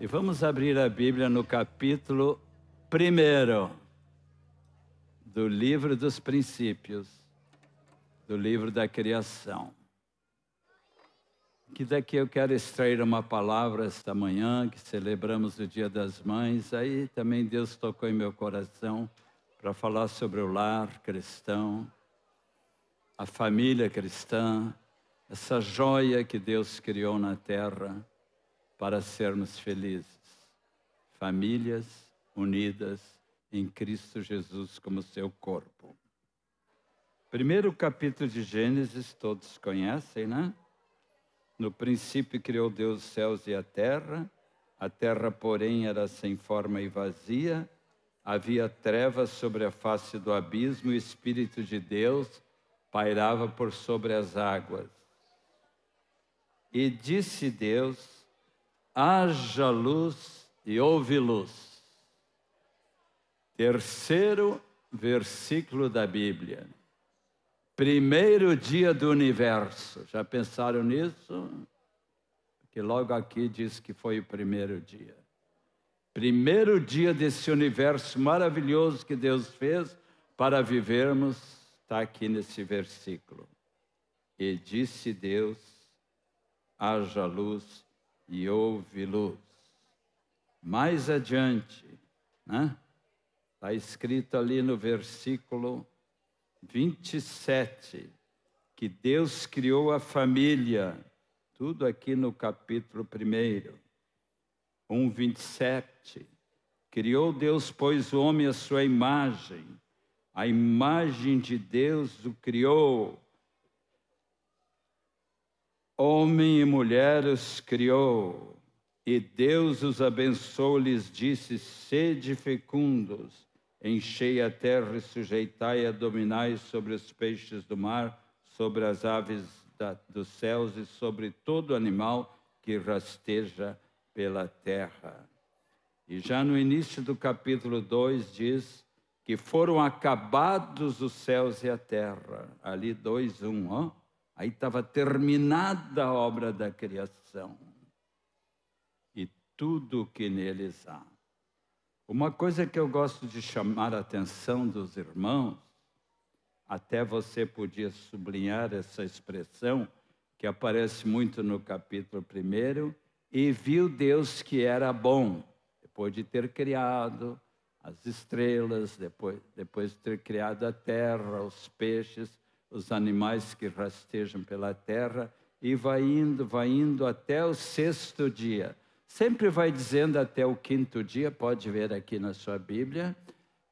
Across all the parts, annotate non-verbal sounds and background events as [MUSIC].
E vamos abrir a Bíblia no capítulo 1 do livro dos princípios, do livro da criação. Que daqui eu quero extrair uma palavra esta manhã, que celebramos o Dia das Mães. Aí também Deus tocou em meu coração para falar sobre o lar cristão, a família cristã, essa joia que Deus criou na terra para sermos felizes. Famílias unidas em Cristo Jesus como seu corpo. Primeiro capítulo de Gênesis, todos conhecem, né? No princípio criou Deus os céus e a terra. A terra, porém, era sem forma e vazia. Havia trevas sobre a face do abismo, e o Espírito de Deus pairava por sobre as águas. E disse Deus: haja luz e houve luz. Terceiro versículo da Bíblia. Primeiro dia do universo. Já pensaram nisso? Porque logo aqui diz que foi o primeiro dia. Primeiro dia desse universo maravilhoso que Deus fez para vivermos, está aqui nesse versículo. E disse Deus: haja luz e houve luz. Mais adiante, né? Está escrito ali no versículo 27 que Deus criou a família, tudo aqui no capítulo 1. 1, 27. Criou Deus, pois, o homem à sua imagem, a imagem de Deus o criou Homem e mulher os criou, e Deus os abençoou, lhes disse: Sede fecundos, enchei a terra e sujeitai a dominai sobre os peixes do mar, sobre as aves da, dos céus e sobre todo animal que rasteja pela terra. E já no início do capítulo 2 diz que foram acabados os céus e a terra. Ali 2, 1, um, ó. Aí estava terminada a obra da criação e tudo o que neles há. Uma coisa que eu gosto de chamar a atenção dos irmãos, até você podia sublinhar essa expressão que aparece muito no capítulo 1, e viu Deus que era bom, depois de ter criado as estrelas, depois, depois de ter criado a terra, os peixes, os animais que rastejam pela terra, e vai indo, vai indo até o sexto dia. Sempre vai dizendo até o quinto dia, pode ver aqui na sua Bíblia,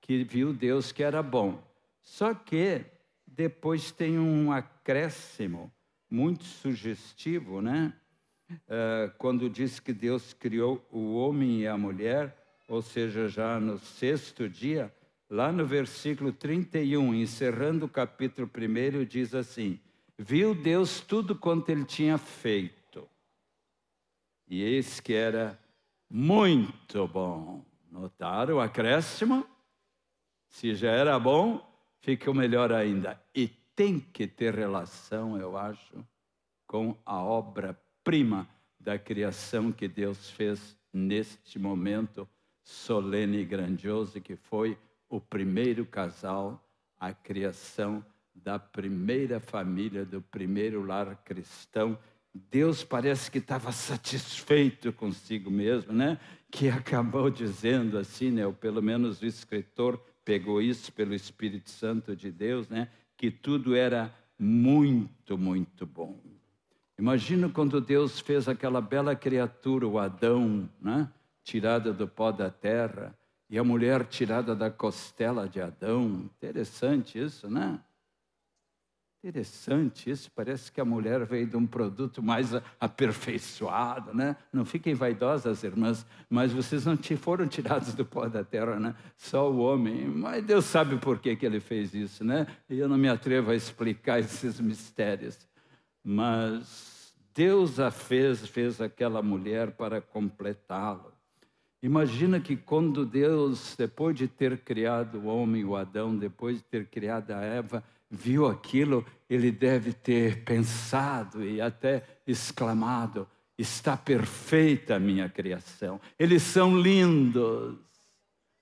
que viu Deus que era bom. Só que depois tem um acréscimo muito sugestivo, né? Uh, quando diz que Deus criou o homem e a mulher, ou seja, já no sexto dia, lá no versículo 31, encerrando o capítulo 1, diz assim: Viu Deus tudo quanto ele tinha feito, e eis que era muito bom. Notaram o acréscimo? Se já era bom, fica melhor ainda. E tem que ter relação, eu acho, com a obra-prima da criação que Deus fez neste momento solene e grandioso que foi o primeiro casal, a criação da primeira família, do primeiro lar cristão. Deus parece que estava satisfeito consigo mesmo, né? Que acabou dizendo assim, né? Ou pelo menos o escritor pegou isso pelo Espírito Santo de Deus, né? Que tudo era muito, muito bom. Imagina quando Deus fez aquela bela criatura, o Adão, né? Tirada do pó da terra e a mulher tirada da costela de Adão. Interessante isso, né? Interessante isso. Parece que a mulher veio de um produto mais aperfeiçoado, né? Não fiquem vaidosas, irmãs, mas vocês não foram tirados do pó da terra, né? Só o homem. Mas Deus sabe por que, que ele fez isso, né? E eu não me atrevo a explicar esses mistérios. Mas Deus a fez, fez aquela mulher para completá-lo. Imagina que quando Deus, depois de ter criado o homem, o Adão, depois de ter criado a Eva, viu aquilo, ele deve ter pensado e até exclamado: Está perfeita a minha criação. Eles são lindos.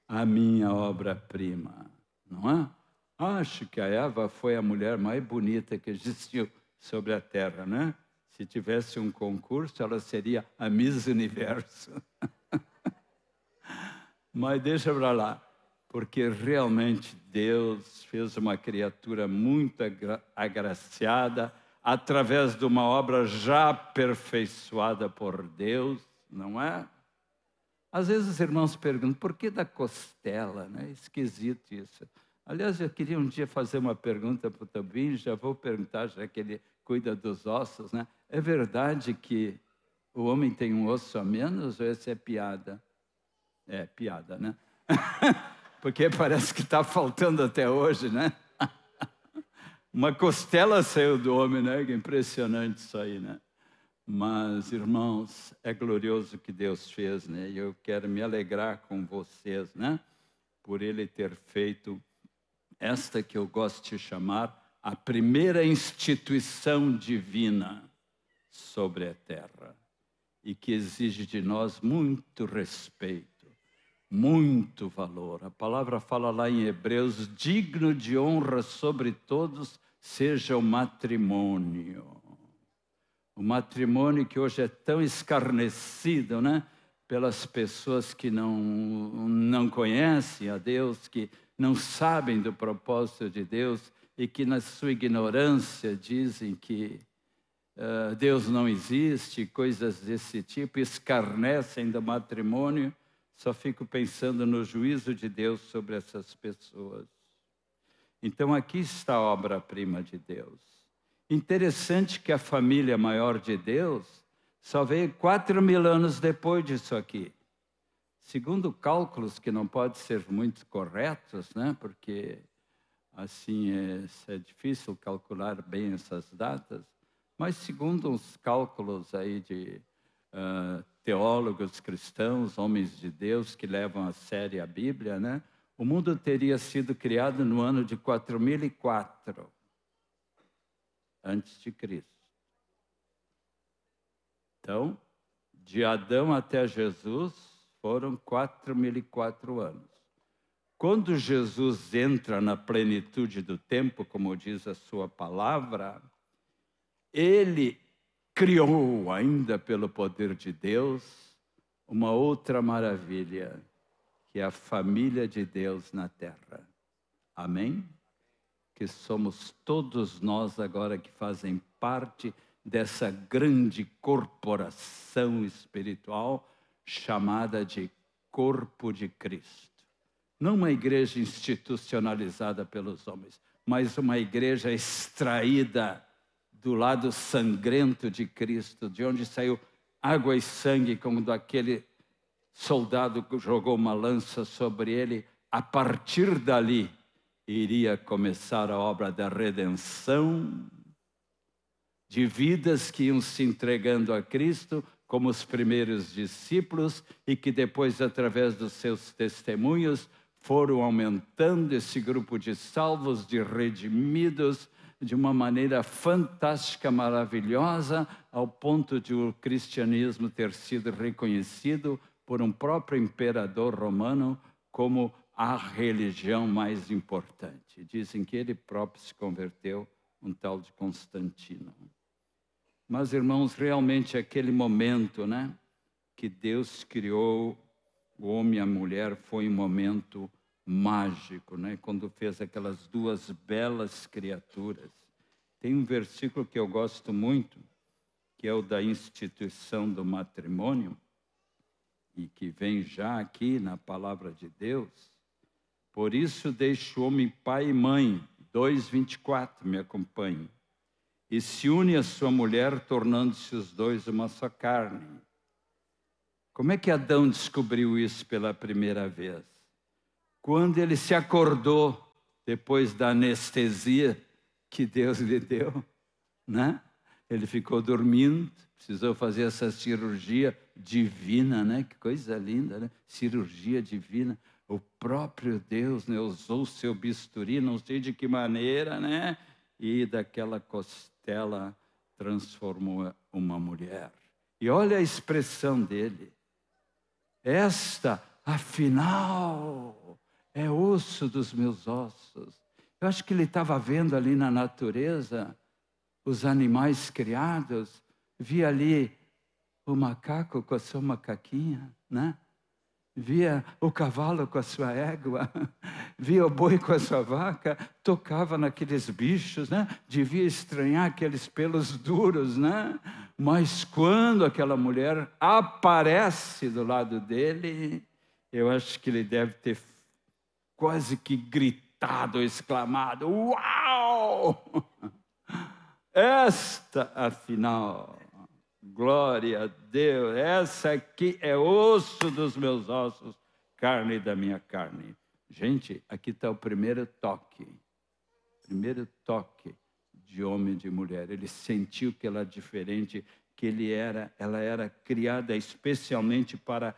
A minha obra-prima, não é? Acho que a Eva foi a mulher mais bonita que existiu sobre a terra, né? Se tivesse um concurso, ela seria a Miss Universo. [LAUGHS] Mas deixa para lá, porque realmente Deus fez uma criatura muito agraciada através de uma obra já aperfeiçoada por Deus, não é? Às vezes os irmãos perguntam, por que da costela? Né? Esquisito isso. Aliás, eu queria um dia fazer uma pergunta para o Tobin, já vou perguntar, já que ele cuida dos ossos, né? É verdade que o homem tem um osso a menos ou essa é piada? É, piada, né? [LAUGHS] Porque parece que está faltando até hoje, né? [LAUGHS] Uma costela saiu do homem, né? Impressionante isso aí, né? Mas, irmãos, é glorioso que Deus fez, né? E eu quero me alegrar com vocês, né? Por Ele ter feito esta que eu gosto de chamar a primeira instituição divina sobre a terra e que exige de nós muito respeito, muito valor. A palavra fala lá em Hebreus: digno de honra sobre todos seja o matrimônio. O matrimônio que hoje é tão escarnecido, né? Pelas pessoas que não, não conhecem a Deus, que não sabem do propósito de Deus e que, na sua ignorância, dizem que uh, Deus não existe, coisas desse tipo, escarnecem do matrimônio, só fico pensando no juízo de Deus sobre essas pessoas. Então, aqui está a obra-prima de Deus. Interessante que a família maior de Deus só veio quatro mil anos depois disso aqui. Segundo cálculos que não podem ser muito corretos, né? porque assim é, é difícil calcular bem essas datas, mas segundo os cálculos aí de uh, teólogos cristãos, homens de Deus que levam a sério a Bíblia, né? O mundo teria sido criado no ano de 4004 antes de Cristo. Então, de Adão até Jesus foram 4004 anos. Quando Jesus entra na plenitude do tempo, como diz a sua palavra, ele criou, ainda pelo poder de Deus, uma outra maravilha, que é a família de Deus na terra. Amém? Que somos todos nós agora que fazem parte dessa grande corporação espiritual chamada de corpo de Cristo. Não uma igreja institucionalizada pelos homens, mas uma igreja extraída do lado sangrento de Cristo, de onde saiu água e sangue, como daquele soldado que jogou uma lança sobre ele. A partir dali, iria começar a obra da redenção de vidas que iam se entregando a Cristo como os primeiros discípulos e que depois, através dos seus testemunhos, foram aumentando esse grupo de salvos, de redimidos, de uma maneira fantástica, maravilhosa, ao ponto de o cristianismo ter sido reconhecido por um próprio imperador romano como a religião mais importante. Dizem que ele próprio se converteu, um tal de Constantino. Mas, irmãos, realmente aquele momento, né, que Deus criou o homem e a mulher foi um momento mágico, né? quando fez aquelas duas belas criaturas. Tem um versículo que eu gosto muito, que é o da instituição do matrimônio, e que vem já aqui na palavra de Deus. Por isso deixa o homem pai e mãe, 2,24, me acompanhe, e se une a sua mulher, tornando-se os dois uma só carne. Como é que Adão descobriu isso pela primeira vez? Quando ele se acordou depois da anestesia que Deus lhe deu, né? Ele ficou dormindo, precisou fazer essa cirurgia divina, né? Que coisa linda, né? Cirurgia divina. O próprio Deus né, usou seu bisturi, não sei de que maneira, né? E daquela costela transformou uma mulher. E olha a expressão dele. Esta, afinal, é osso dos meus ossos. Eu acho que ele estava vendo ali na natureza os animais criados, via ali o macaco com a sua macaquinha, né? via o cavalo com a sua égua, [LAUGHS] via o boi com a sua vaca, tocava naqueles bichos, né? Devia estranhar aqueles pelos duros, né? Mas quando aquela mulher aparece do lado dele, eu acho que ele deve ter quase que gritado, exclamado: Uau! [LAUGHS] Esta, afinal, Glória a Deus. Essa aqui é osso dos meus ossos, carne da minha carne. Gente, aqui está o primeiro toque. Primeiro toque de homem e de mulher. Ele sentiu que ela era diferente, que ele era, ela era criada especialmente para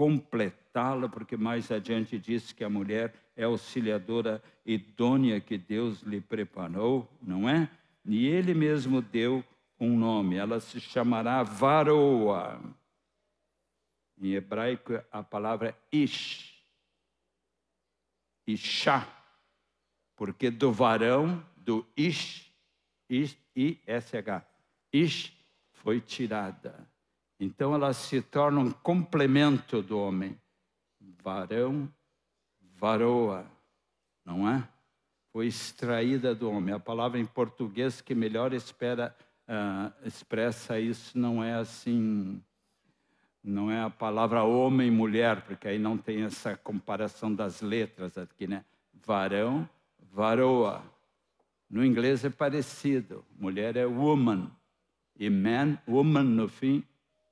completá-la, porque mais adiante diz que a mulher é auxiliadora idônea que Deus lhe preparou, não é? E ele mesmo deu um nome, ela se chamará Varoa. Em hebraico, a palavra Ish. Ishá. Porque do varão, do Ish, Ish I-S-H, Ish foi tirada. Então ela se torna um complemento do homem. Varão, varoa, não é? Foi extraída do homem. A palavra em português que melhor espera uh, expressa isso não é assim, não é a palavra homem e mulher, porque aí não tem essa comparação das letras aqui, né? Varão, varoa. No inglês é parecido. Mulher é woman. E man, woman no fim,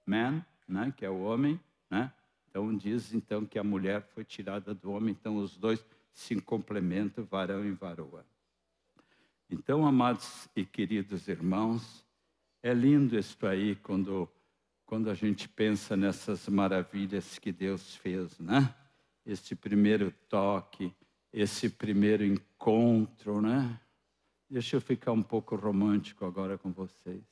man, né? que é o homem, né? Então diz então que a mulher foi tirada do homem, então os dois se complementam, varão e varoa. Então, amados e queridos irmãos, é lindo isso aí quando, quando a gente pensa nessas maravilhas que Deus fez, né? Este primeiro toque, esse primeiro encontro, né? Deixa eu ficar um pouco romântico agora com vocês.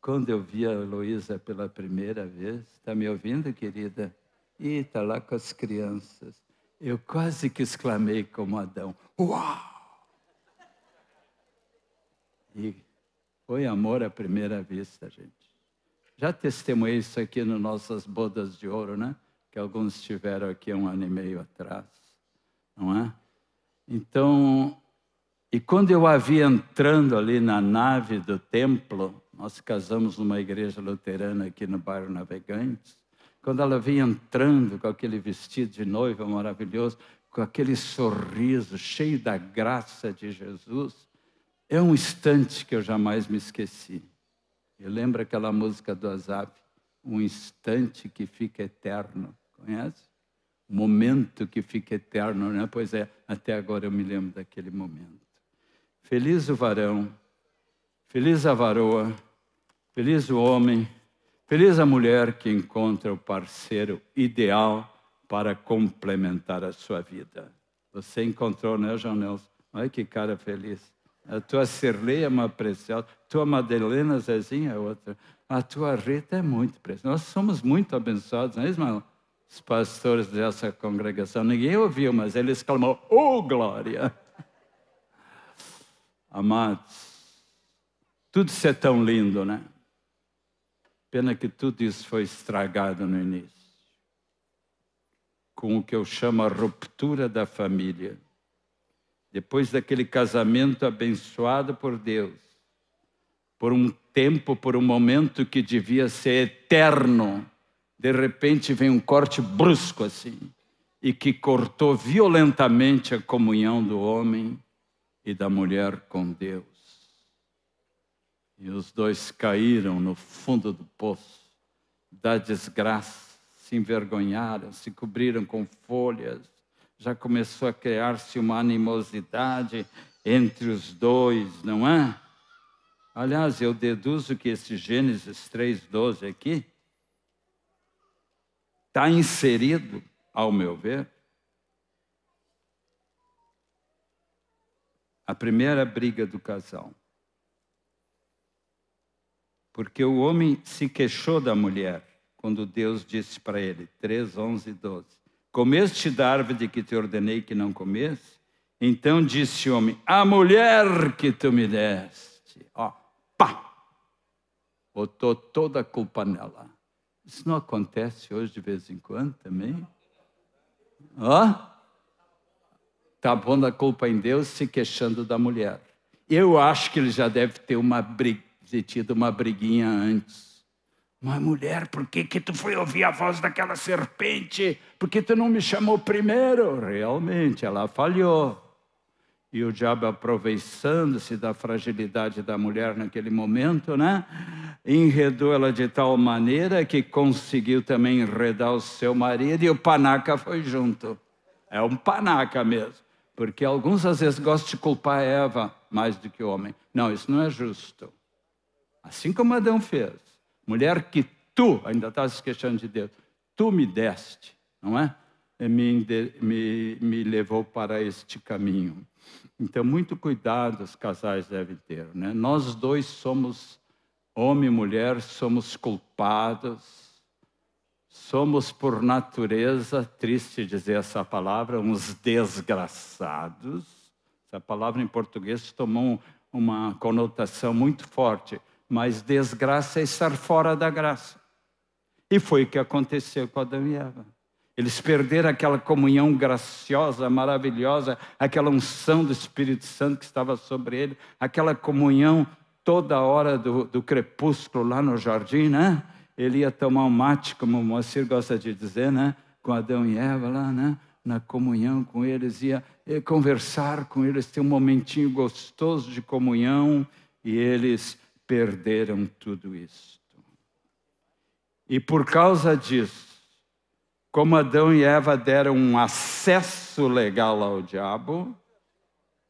Quando eu vi a Heloísa pela primeira vez, está me ouvindo, querida? E está lá com as crianças. Eu quase que exclamei como Adão: Uau! E foi amor à primeira vista, gente. Já testemunhei isso aqui nas nossas bodas de ouro, né? Que alguns tiveram aqui um ano e meio atrás, não é? Então, e quando eu a vi entrando ali na nave do templo, nós casamos numa igreja luterana aqui no bairro Navegantes, quando ela vinha entrando com aquele vestido de noiva maravilhoso, com aquele sorriso cheio da graça de Jesus, é um instante que eu jamais me esqueci. Eu lembro aquela música do Azap, um instante que fica eterno. Conhece? Um momento que fica eterno, né? Pois é, até agora eu me lembro daquele momento. Feliz o varão, feliz a varoa, feliz o homem, feliz a mulher que encontra o parceiro ideal para complementar a sua vida. Você encontrou, né, João Nelson? Olha que cara feliz. A tua Cirlei é uma preciosa. A tua Madalena Zezinha é outra. A tua Rita é muito preciosa. Nós somos muito abençoados, não é, Ismael? Os pastores dessa congregação. Ninguém ouviu, mas ele exclamou: Oh, glória! Amados, tudo isso é tão lindo, né? Pena que tudo isso foi estragado no início. Com o que eu chamo a ruptura da família depois daquele casamento abençoado por Deus, por um tempo, por um momento que devia ser eterno, de repente vem um corte brusco assim, e que cortou violentamente a comunhão do homem e da mulher com Deus. E os dois caíram no fundo do poço da desgraça, se envergonharam, se cobriram com folhas, já começou a criar-se uma animosidade entre os dois, não é? Aliás, eu deduzo que esse Gênesis 3,12 aqui está inserido, ao meu ver, a primeira briga do casal. Porque o homem se queixou da mulher quando Deus disse para ele, 3, 11 e 12: Comeste da árvore de que te ordenei que não comesse? Então disse o homem: A mulher que tu me deste, ó, pá, botou toda a culpa nela. Isso não acontece hoje de vez em quando também? Ó, tá pondo a culpa em Deus se queixando da mulher. Eu acho que ele já deve ter uma briga, tido uma briguinha antes. Mas mulher, por que que tu foi ouvir a voz daquela serpente? Por que tu não me chamou primeiro? Realmente, ela falhou. E o diabo aproveitando-se da fragilidade da mulher naquele momento, né? Enredou ela de tal maneira que conseguiu também enredar o seu marido e o panaca foi junto. É um panaca mesmo. Porque alguns às vezes gostam de culpar Eva mais do que o homem. Não, isso não é justo. Assim como Adão fez. Mulher que tu, ainda está se queixando de Deus, tu me deste, não é? Me, me, me levou para este caminho. Então, muito cuidado os casais devem ter. Né? Nós dois somos, homem e mulher, somos culpados, somos por natureza, triste dizer essa palavra, uns desgraçados. Essa palavra em português tomou uma conotação muito forte, mas desgraça é estar fora da graça. E foi o que aconteceu com Adão e Eva. Eles perderam aquela comunhão graciosa, maravilhosa, aquela unção do Espírito Santo que estava sobre ele, aquela comunhão toda hora do, do crepúsculo lá no jardim, né? Ele ia tomar um mate, como o Moacir gosta de dizer, né? Com Adão e Eva lá, né? Na comunhão com eles, ia, conversar com eles, ter um momentinho gostoso de comunhão, e eles perderam tudo isso. E por causa disso, como Adão e Eva deram um acesso legal ao diabo,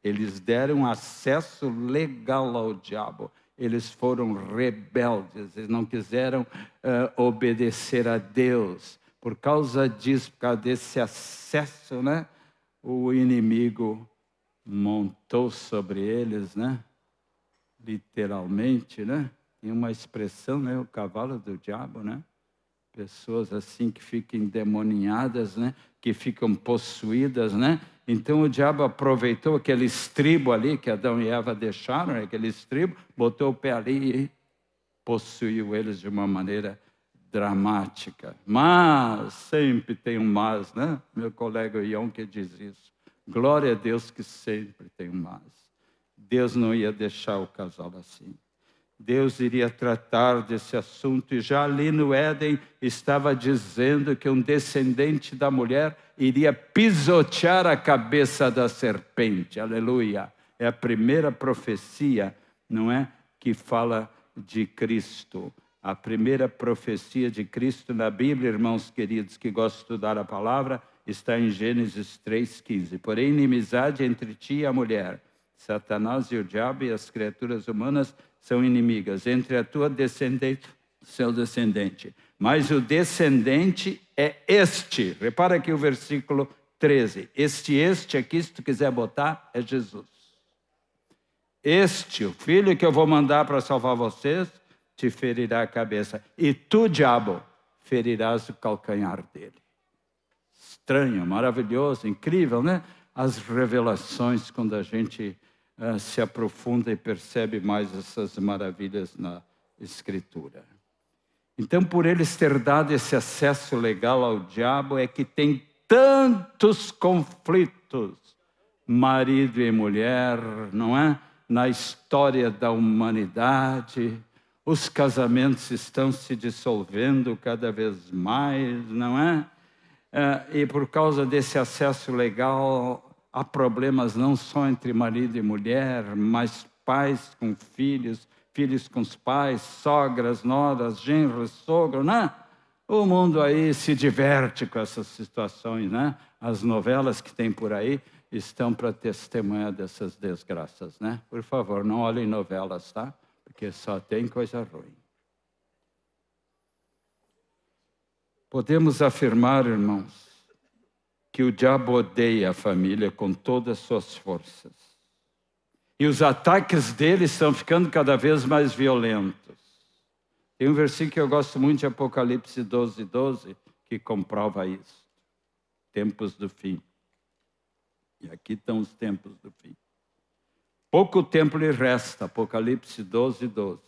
eles deram acesso legal ao diabo. Eles foram rebeldes, eles não quiseram uh, obedecer a Deus. Por causa disso, por causa desse acesso, né, o inimigo montou sobre eles, né? Literalmente, né? Tem uma expressão, né? O cavalo do diabo, né? pessoas assim que ficam endemoninhadas, né? que ficam possuídas, né? Então o diabo aproveitou aquele estribo ali que Adão e Eva deixaram, né? aquele estribo, botou o pé ali e possuiu eles de uma maneira dramática. Mas, sempre tem um mas, né? Meu colega Ion que diz isso. Glória a Deus que sempre tem um mas. Deus não ia deixar o casal assim. Deus iria tratar desse assunto, e já ali no Éden estava dizendo que um descendente da mulher iria pisotear a cabeça da serpente. Aleluia! É a primeira profecia, não é? Que fala de Cristo. A primeira profecia de Cristo na Bíblia, irmãos queridos que gostam de estudar a palavra, está em Gênesis 3,15. Porém, inimizade entre ti e a mulher, Satanás e o diabo e as criaturas humanas são inimigas, entre a tua descendente e seu descendente. Mas o descendente é este. Repara aqui o versículo 13. Este, este aqui, se tu quiser botar, é Jesus. Este, o filho que eu vou mandar para salvar vocês, te ferirá a cabeça. E tu, diabo, ferirás o calcanhar dele. Estranho, maravilhoso, incrível, né? As revelações quando a gente uh, se aprofunda e percebe mais essas maravilhas na Escritura. Então, por eles ter dado esse acesso legal ao diabo, é que tem tantos conflitos, marido e mulher, não é? Na história da humanidade, os casamentos estão se dissolvendo cada vez mais, não é? é e por causa desse acesso legal há problemas não só entre marido e mulher, mas pais com filhos, filhos com os pais, sogras, noras, genros, sogro, né? O mundo aí se diverte com essas situações, né? As novelas que tem por aí estão para testemunhar dessas desgraças, né? Por favor, não olhem novelas, tá? Porque só tem coisa ruim. Podemos afirmar, irmãos, que o diabo odeia a família com todas as suas forças. E os ataques dele estão ficando cada vez mais violentos. Tem um versículo que eu gosto muito de Apocalipse 12, 12, que comprova isso. Tempos do fim. E aqui estão os tempos do fim. Pouco tempo lhe resta, Apocalipse 12, 12.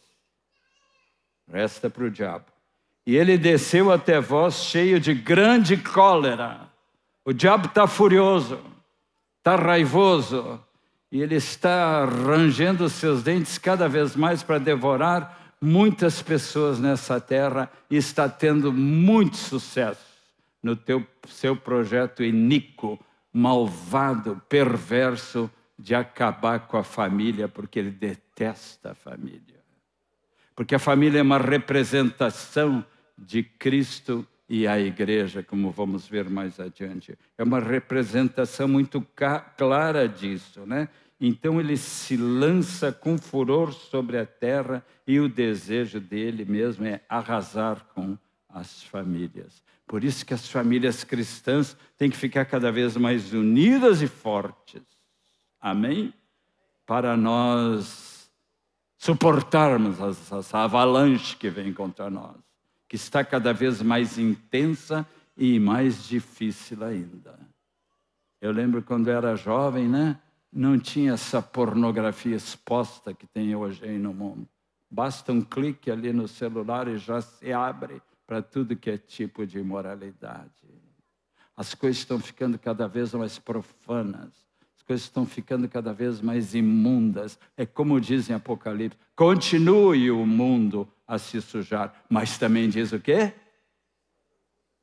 Resta para o diabo. E ele desceu até vós cheio de grande cólera. O diabo está furioso, está raivoso, e ele está rangendo seus dentes cada vez mais para devorar muitas pessoas nessa terra e está tendo muito sucesso no teu, seu projeto iníquo, malvado, perverso de acabar com a família, porque ele detesta a família. Porque a família é uma representação de Cristo e a igreja, como vamos ver mais adiante. É uma representação muito clara disso, né? Então ele se lança com furor sobre a terra e o desejo dele mesmo é arrasar com as famílias. Por isso que as famílias cristãs têm que ficar cada vez mais unidas e fortes. Amém? Para nós suportarmos essa avalanche que vem contra nós, que está cada vez mais intensa e mais difícil ainda. Eu lembro quando era jovem, né? não tinha essa pornografia exposta que tem hoje aí no mundo. Basta um clique ali no celular e já se abre para tudo que é tipo de imoralidade. As coisas estão ficando cada vez mais profanas, as coisas estão ficando cada vez mais imundas. É como diz em Apocalipse: continue o mundo a se sujar, mas também diz o quê?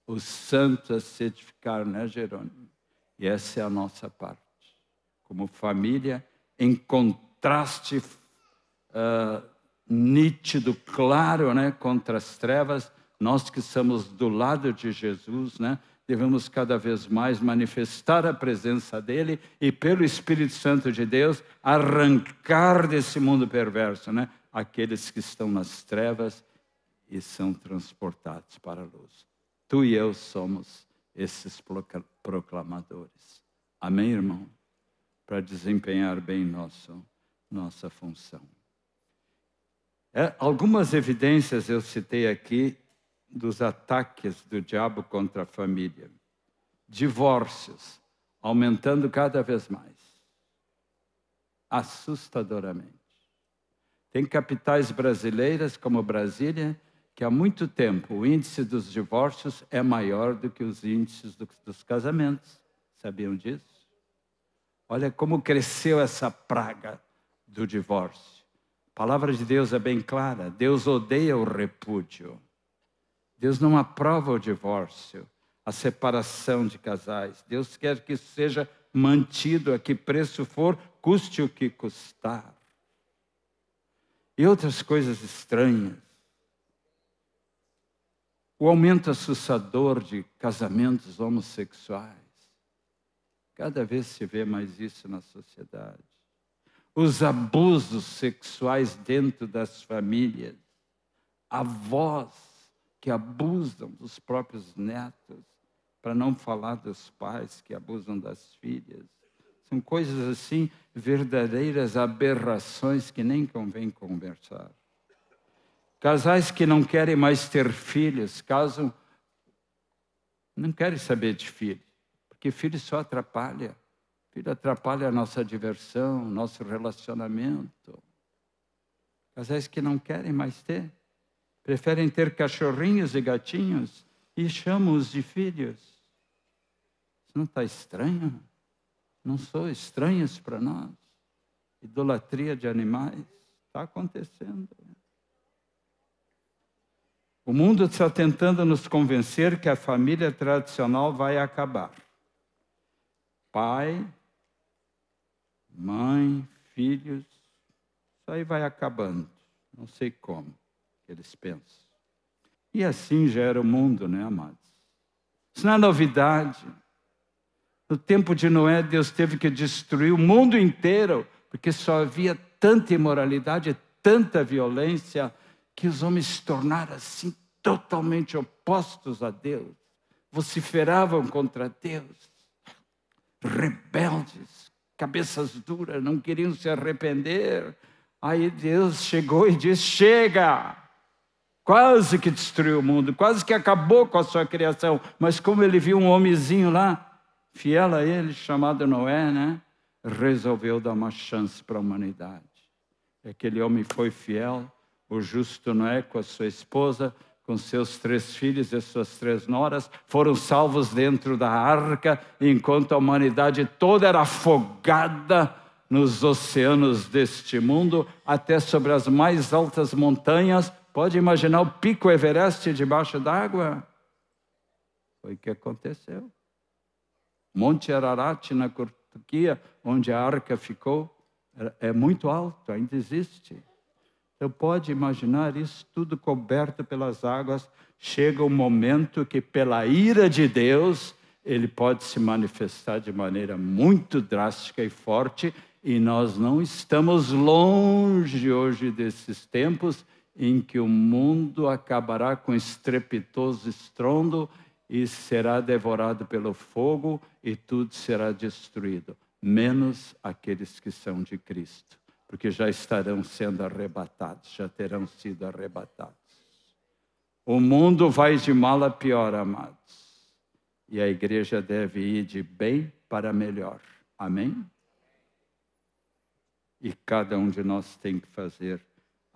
Os santos a certificar, né, Jerônimo? E essa é a nossa parte como família, em contraste uh, nítido, claro, né, contra as trevas. Nós que estamos do lado de Jesus, né, devemos cada vez mais manifestar a presença dele e, pelo Espírito Santo de Deus, arrancar desse mundo perverso né, aqueles que estão nas trevas e são transportados para a luz. Tu e eu somos esses proclamadores. Amém, irmão? para desempenhar bem nosso, nossa função. É, algumas evidências eu citei aqui dos ataques do diabo contra a família. Divórcios aumentando cada vez mais, assustadoramente. Tem capitais brasileiras, como Brasília, que há muito tempo o índice dos divórcios é maior do que os índices dos casamentos. Sabiam disso? Olha como cresceu essa praga do divórcio. A palavra de Deus é bem clara: Deus odeia o repúdio. Deus não aprova o divórcio, a separação de casais. Deus quer que isso seja mantido a que preço for, custe o que custar. E outras coisas estranhas. O aumento assustador de casamentos homossexuais. Cada vez se vê mais isso na sociedade. Os abusos sexuais dentro das famílias, avós que abusam dos próprios netos, para não falar dos pais que abusam das filhas. São coisas assim, verdadeiras aberrações que nem convém conversar. Casais que não querem mais ter filhos, casam, não querem saber de filhos. Porque filho só atrapalha. Filho atrapalha a nossa diversão, nosso relacionamento. Casais que não querem mais ter, preferem ter cachorrinhos e gatinhos e chamam-os de filhos. Isso não está estranho? Não sou estranhos para nós. Idolatria de animais está acontecendo. O mundo está tentando nos convencer que a família tradicional vai acabar pai, mãe, filhos, isso aí vai acabando. Não sei como eles pensam. E assim já era o mundo, né, amados? Isso não é novidade. No tempo de Noé, Deus teve que destruir o mundo inteiro, porque só havia tanta imoralidade, tanta violência, que os homens se tornaram assim totalmente opostos a Deus, vociferavam contra Deus rebeldes, cabeças duras, não queriam se arrepender. Aí Deus chegou e disse: Chega! Quase que destruiu o mundo, quase que acabou com a sua criação, mas como ele viu um homenzinho lá, fiel a ele, chamado Noé, né? Resolveu dar uma chance para a humanidade. Aquele homem foi fiel, o justo Noé com a sua esposa, com seus três filhos e suas três noras, foram salvos dentro da arca, enquanto a humanidade toda era afogada nos oceanos deste mundo, até sobre as mais altas montanhas, Pode imaginar o pico Everest debaixo d'água? Foi o que aconteceu. Monte Ararat, na Turquia, onde a arca ficou, é muito alto, ainda existe. Então pode imaginar isso tudo coberto pelas águas. Chega um momento que, pela ira de Deus, ele pode se manifestar de maneira muito drástica e forte, e nós não estamos longe hoje desses tempos em que o mundo acabará com estrepitoso estrondo e será devorado pelo fogo e tudo será destruído, menos aqueles que são de Cristo, porque já estarão sendo arrebatados, já terão sido arrebatados. O mundo vai de mal a pior, amados, e a igreja deve ir de bem para melhor. Amém? E cada um de nós tem que fazer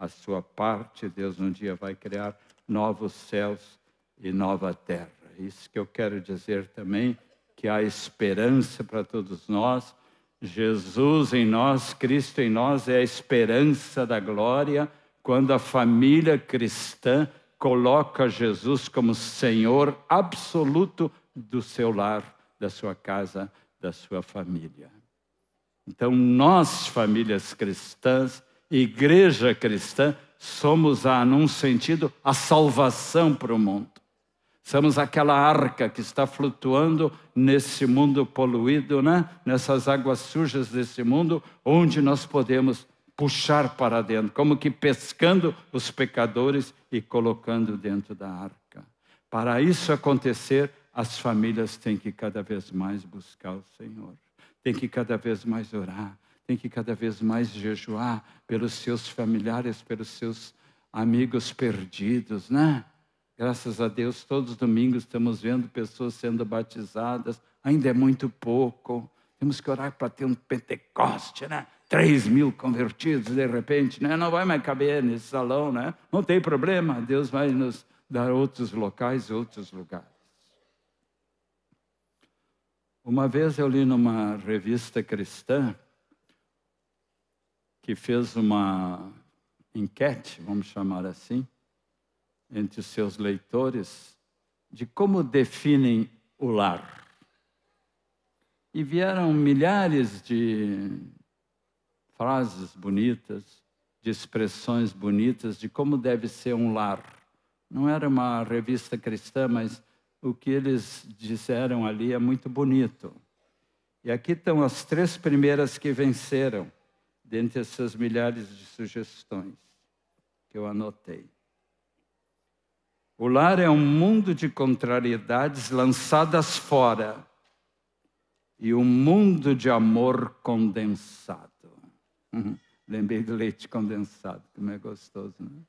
a sua parte, Deus um dia vai criar novos céus e nova terra. Isso que eu quero dizer também, que há esperança para todos nós. Jesus em nós, Cristo em nós é a esperança da glória quando a família cristã coloca Jesus como Senhor absoluto do seu lar, da sua casa, da sua família. Então, nós, famílias cristãs, igreja cristã, somos, a, num sentido, a salvação para o mundo. Somos aquela arca que está flutuando nesse mundo poluído, né? nessas águas sujas desse mundo, onde nós podemos puxar para dentro, como que pescando os pecadores e colocando dentro da arca. Para isso acontecer, as famílias têm que cada vez mais buscar o Senhor, têm que cada vez mais orar, tem que cada vez mais jejuar pelos seus familiares, pelos seus amigos perdidos, né? Graças a Deus, todos os domingos estamos vendo pessoas sendo batizadas, ainda é muito pouco. Temos que orar para ter um Pentecoste, né? Três mil convertidos de repente, né? Não vai mais caber nesse salão, né? Não tem problema, Deus vai nos dar outros locais, outros lugares. Uma vez eu li numa revista cristã que fez uma enquete, vamos chamar assim, entre os seus leitores, de como definem o lar. E vieram milhares de frases bonitas, de expressões bonitas de como deve ser um lar. Não era uma revista cristã, mas o que eles disseram ali é muito bonito. E aqui estão as três primeiras que venceram dentre essas milhares de sugestões que eu anotei. O lar é um mundo de contrariedades lançadas fora e um mundo de amor condensado. Uhum. Lembrei do leite condensado, como é gostoso, né?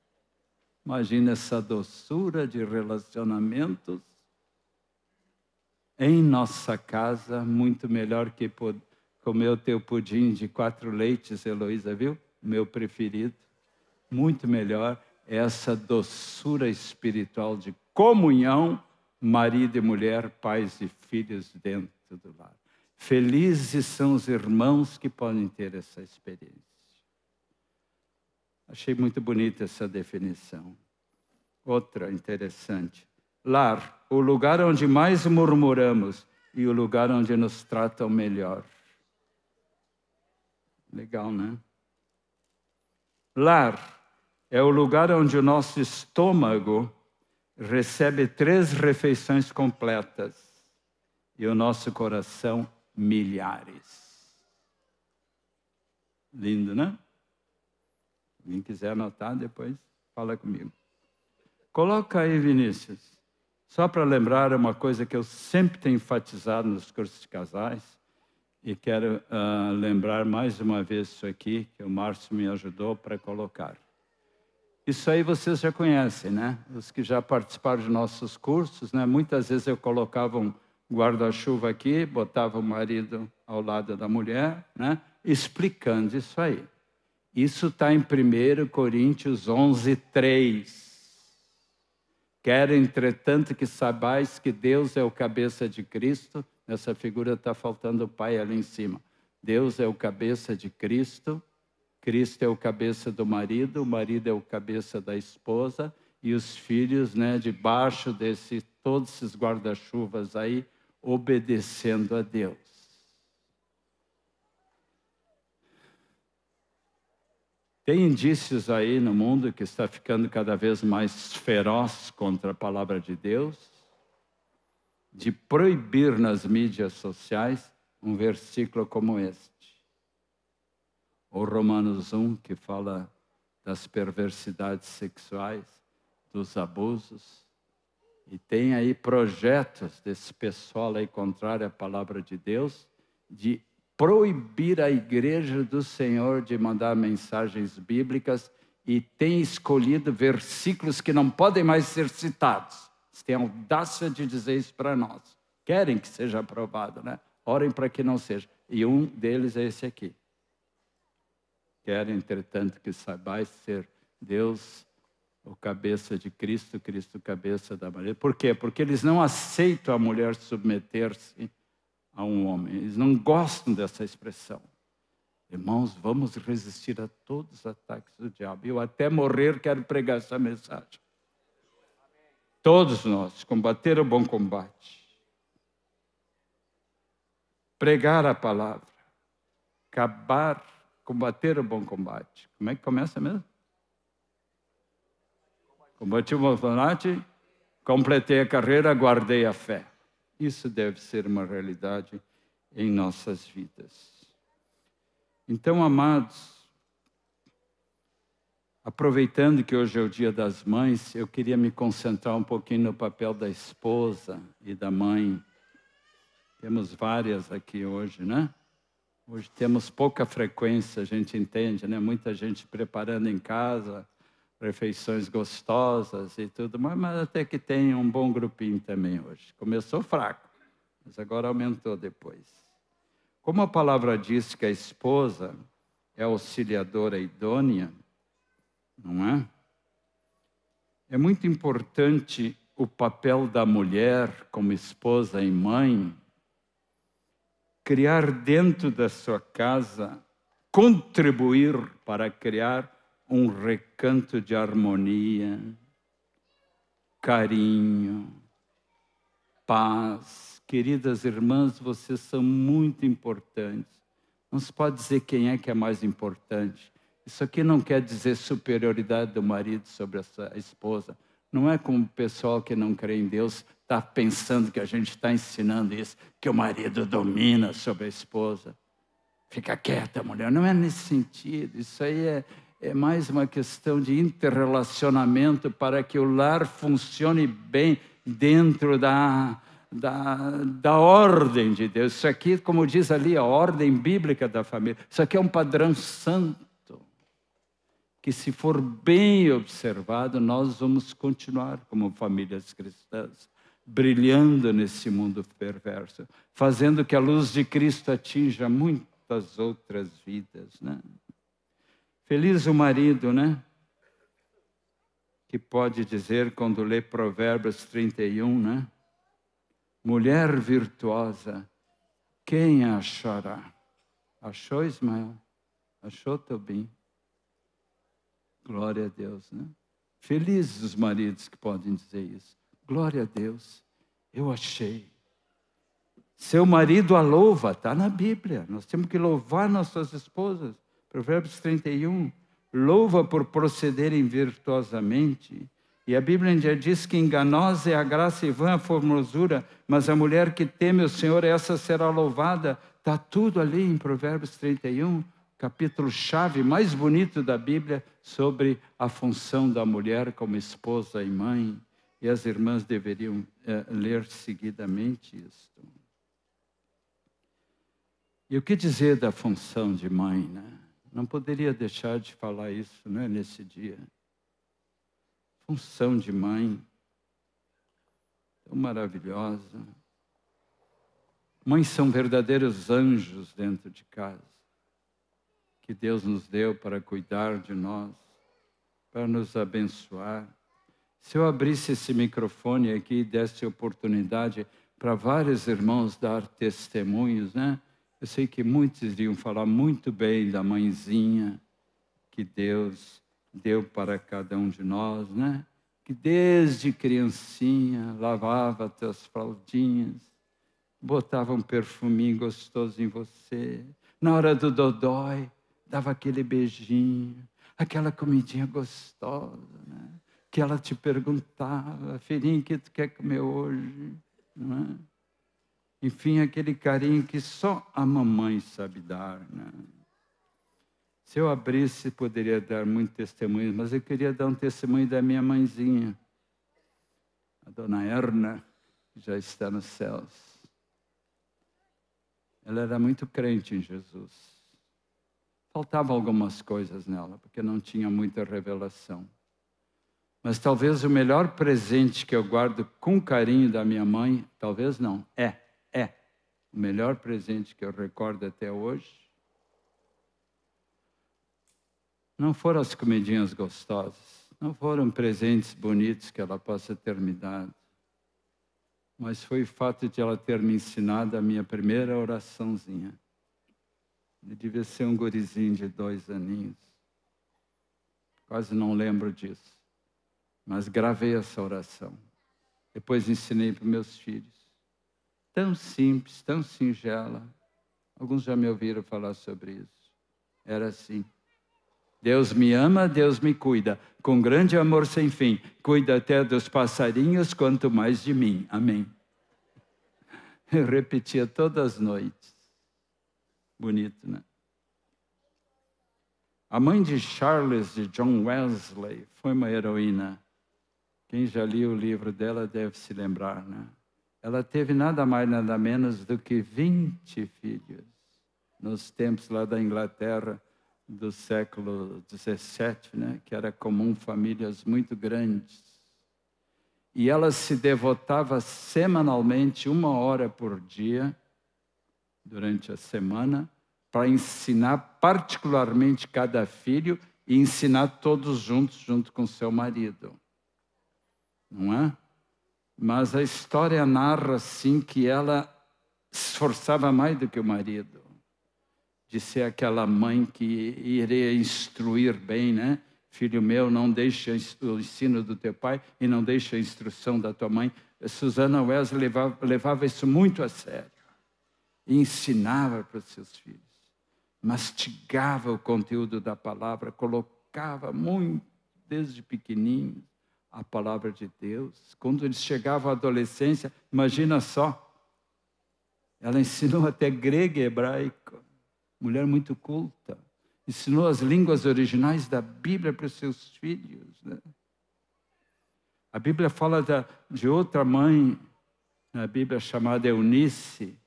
Imagina essa doçura de relacionamentos em nossa casa, muito melhor que Comeu teu pudim de quatro leites, Heloísa, viu? Meu preferido. Muito melhor essa doçura espiritual de comunhão, marido e mulher, pais e filhos dentro do lar. Felizes são os irmãos que podem ter essa experiência. Achei muito bonita essa definição. Outra interessante. Lar, o lugar onde mais murmuramos e o lugar onde nos tratam melhor. Legal, né? Lar é o lugar onde o nosso estômago recebe três refeições completas e o nosso coração milhares. Lindo, né? Quem quiser anotar, depois fala comigo. Coloca aí, Vinícius. Só para lembrar uma coisa que eu sempre tenho enfatizado nos cursos de casais e quero uh, lembrar mais uma vez isso aqui, que o Márcio me ajudou para colocar. Isso aí vocês já conhecem, né? Os que já participaram de nossos cursos, né? Muitas vezes eu colocava um guarda-chuva aqui, botava o marido ao lado da mulher, né? Explicando isso aí. Isso está em 1 Coríntios 11, 3. Quero, entretanto, que sabais que Deus é o cabeça de Cristo. Nessa figura está faltando o pai ali em cima. Deus é o cabeça de Cristo Cristo é o cabeça do marido, o marido é o cabeça da esposa e os filhos, né, debaixo desse todos esses guarda-chuvas aí, obedecendo a Deus. Tem indícios aí no mundo que está ficando cada vez mais feroz contra a palavra de Deus, de proibir nas mídias sociais um versículo como este ou Romanos 1, que fala das perversidades sexuais, dos abusos. E tem aí projetos desse pessoal aí contrário à palavra de Deus, de proibir a igreja do Senhor de mandar mensagens bíblicas e tem escolhido versículos que não podem mais ser citados. Eles têm audácia de dizer isso para nós. Querem que seja aprovado, né? Orem para que não seja. E um deles é esse aqui. Quero, entretanto, que saibais ser Deus o cabeça de Cristo, Cristo cabeça da mulher. Por quê? Porque eles não aceitam a mulher submeter-se a um homem. Eles não gostam dessa expressão. Irmãos, vamos resistir a todos os ataques do diabo. Eu até morrer quero pregar essa mensagem. Todos nós, combater o bom combate. Pregar a palavra. Acabar combater o bom combate. Como é que começa mesmo? Combati o bom combate, completei a carreira, guardei a fé. Isso deve ser uma realidade em nossas vidas. Então, amados, aproveitando que hoje é o Dia das Mães, eu queria me concentrar um pouquinho no papel da esposa e da mãe. Temos várias aqui hoje, né? Hoje temos pouca frequência, a gente entende, né? Muita gente preparando em casa refeições gostosas e tudo, mas, mas até que tem um bom grupinho também hoje. Começou fraco, mas agora aumentou depois. Como a palavra diz que a esposa é auxiliadora idônea, não é? É muito importante o papel da mulher como esposa e mãe criar dentro da sua casa, contribuir para criar um recanto de harmonia, carinho, paz. Queridas irmãs, vocês são muito importantes. Não se pode dizer quem é que é mais importante. Isso aqui não quer dizer superioridade do marido sobre a esposa. Não é como o pessoal que não crê em Deus está pensando que a gente está ensinando isso, que o marido domina sobre a esposa. Fica quieta, mulher. Não é nesse sentido. Isso aí é, é mais uma questão de interrelacionamento para que o lar funcione bem dentro da, da, da ordem de Deus. Isso aqui, como diz ali, a ordem bíblica da família. Isso aqui é um padrão santo que, se for bem observado, nós vamos continuar como famílias cristãs, brilhando nesse mundo perverso, fazendo que a luz de Cristo atinja muitas outras vidas. Né? Feliz o marido, né? Que pode dizer, quando lê Provérbios 31, né? Mulher virtuosa, quem a achará? Achou, Ismael? Achou, Tobin? Glória a Deus, né? Felizes os maridos que podem dizer isso. Glória a Deus, eu achei. Seu marido a louva, está na Bíblia. Nós temos que louvar nossas esposas. Provérbios 31. Louva por procederem virtuosamente. E a Bíblia já diz que enganosa é a graça e vã a formosura, mas a mulher que teme o Senhor, essa será louvada. Está tudo ali em Provérbios 31 capítulo chave mais bonito da Bíblia sobre a função da mulher como esposa e mãe. E as irmãs deveriam é, ler seguidamente isto. E o que dizer da função de mãe, né? Não poderia deixar de falar isso né, nesse dia. função de mãe, tão maravilhosa. Mães são verdadeiros anjos dentro de casa, que Deus nos deu para cuidar de nós, para nos abençoar. Se eu abrisse esse microfone aqui e desse oportunidade para vários irmãos dar testemunhos, né? Eu sei que muitos iriam falar muito bem da mãezinha que Deus deu para cada um de nós, né? Que desde criancinha lavava teus fraldinhas, botava um perfuminho gostoso em você. Na hora do dodói, dava aquele beijinho, aquela comidinha gostosa, né? Que ela te perguntava, filhinho, o que tu quer comer hoje? Não é? Enfim, aquele carinho que só a mamãe sabe dar, né? Se eu abrisse, poderia dar muito testemunho, mas eu queria dar um testemunho da minha mãezinha, a dona Erna, que já está nos céus. Ela era muito crente em Jesus. Faltavam algumas coisas nela, porque não tinha muita revelação. Mas talvez o melhor presente que eu guardo com carinho da minha mãe, talvez não, é, é o melhor presente que eu recordo até hoje. Não foram as comidinhas gostosas, não foram presentes bonitos que ela possa ter me dado mas foi o fato de ela ter me ensinado a minha primeira oraçãozinha. Ele devia ser um gurizinho de dois aninhos. Quase não lembro disso. Mas gravei essa oração. Depois ensinei para meus filhos. Tão simples, tão singela. Alguns já me ouviram falar sobre isso. Era assim. Deus me ama, Deus me cuida, com grande amor sem fim. Cuida até dos passarinhos, quanto mais de mim. Amém. Eu repetia todas as noites. Bonito, né? A mãe de Charles de John Wesley foi uma heroína. Quem já liu o livro dela deve se lembrar, né? Ela teve nada mais, nada menos do que 20 filhos nos tempos lá da Inglaterra do século XVII, né, que era comum famílias muito grandes. E ela se devotava semanalmente, uma hora por dia, durante a semana, para ensinar particularmente cada filho e ensinar todos juntos, junto com seu marido. Não é? Mas a história narra, assim, que ela esforçava mais do que o marido de ser aquela mãe que iria instruir bem, né? Filho meu, não deixe o ensino do teu pai e não deixe a instrução da tua mãe. Susana Wesley levava, levava isso muito a sério e ensinava para os seus filhos. Mastigava o conteúdo da palavra, colocava muito, desde pequenininho, a palavra de Deus. Quando eles chegavam à adolescência, imagina só, ela ensinou [LAUGHS] até grego e hebraico mulher muito culta, ensinou as línguas originais da Bíblia para os seus filhos. Né? A Bíblia fala da, de outra mãe, na Bíblia chamada Eunice,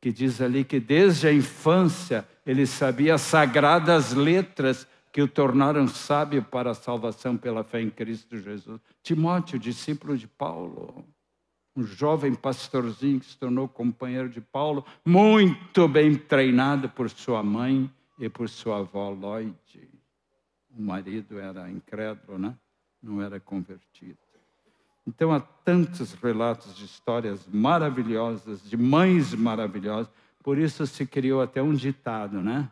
que diz ali que desde a infância ele sabia as sagradas letras que o tornaram sábio para a salvação pela fé em Cristo Jesus. Timóteo, discípulo de Paulo um jovem pastorzinho que se tornou companheiro de Paulo, muito bem treinado por sua mãe e por sua avó Lloyd. O marido era incrédulo, né? não era convertido. Então há tantos relatos de histórias maravilhosas, de mães maravilhosas, por isso se criou até um ditado, né?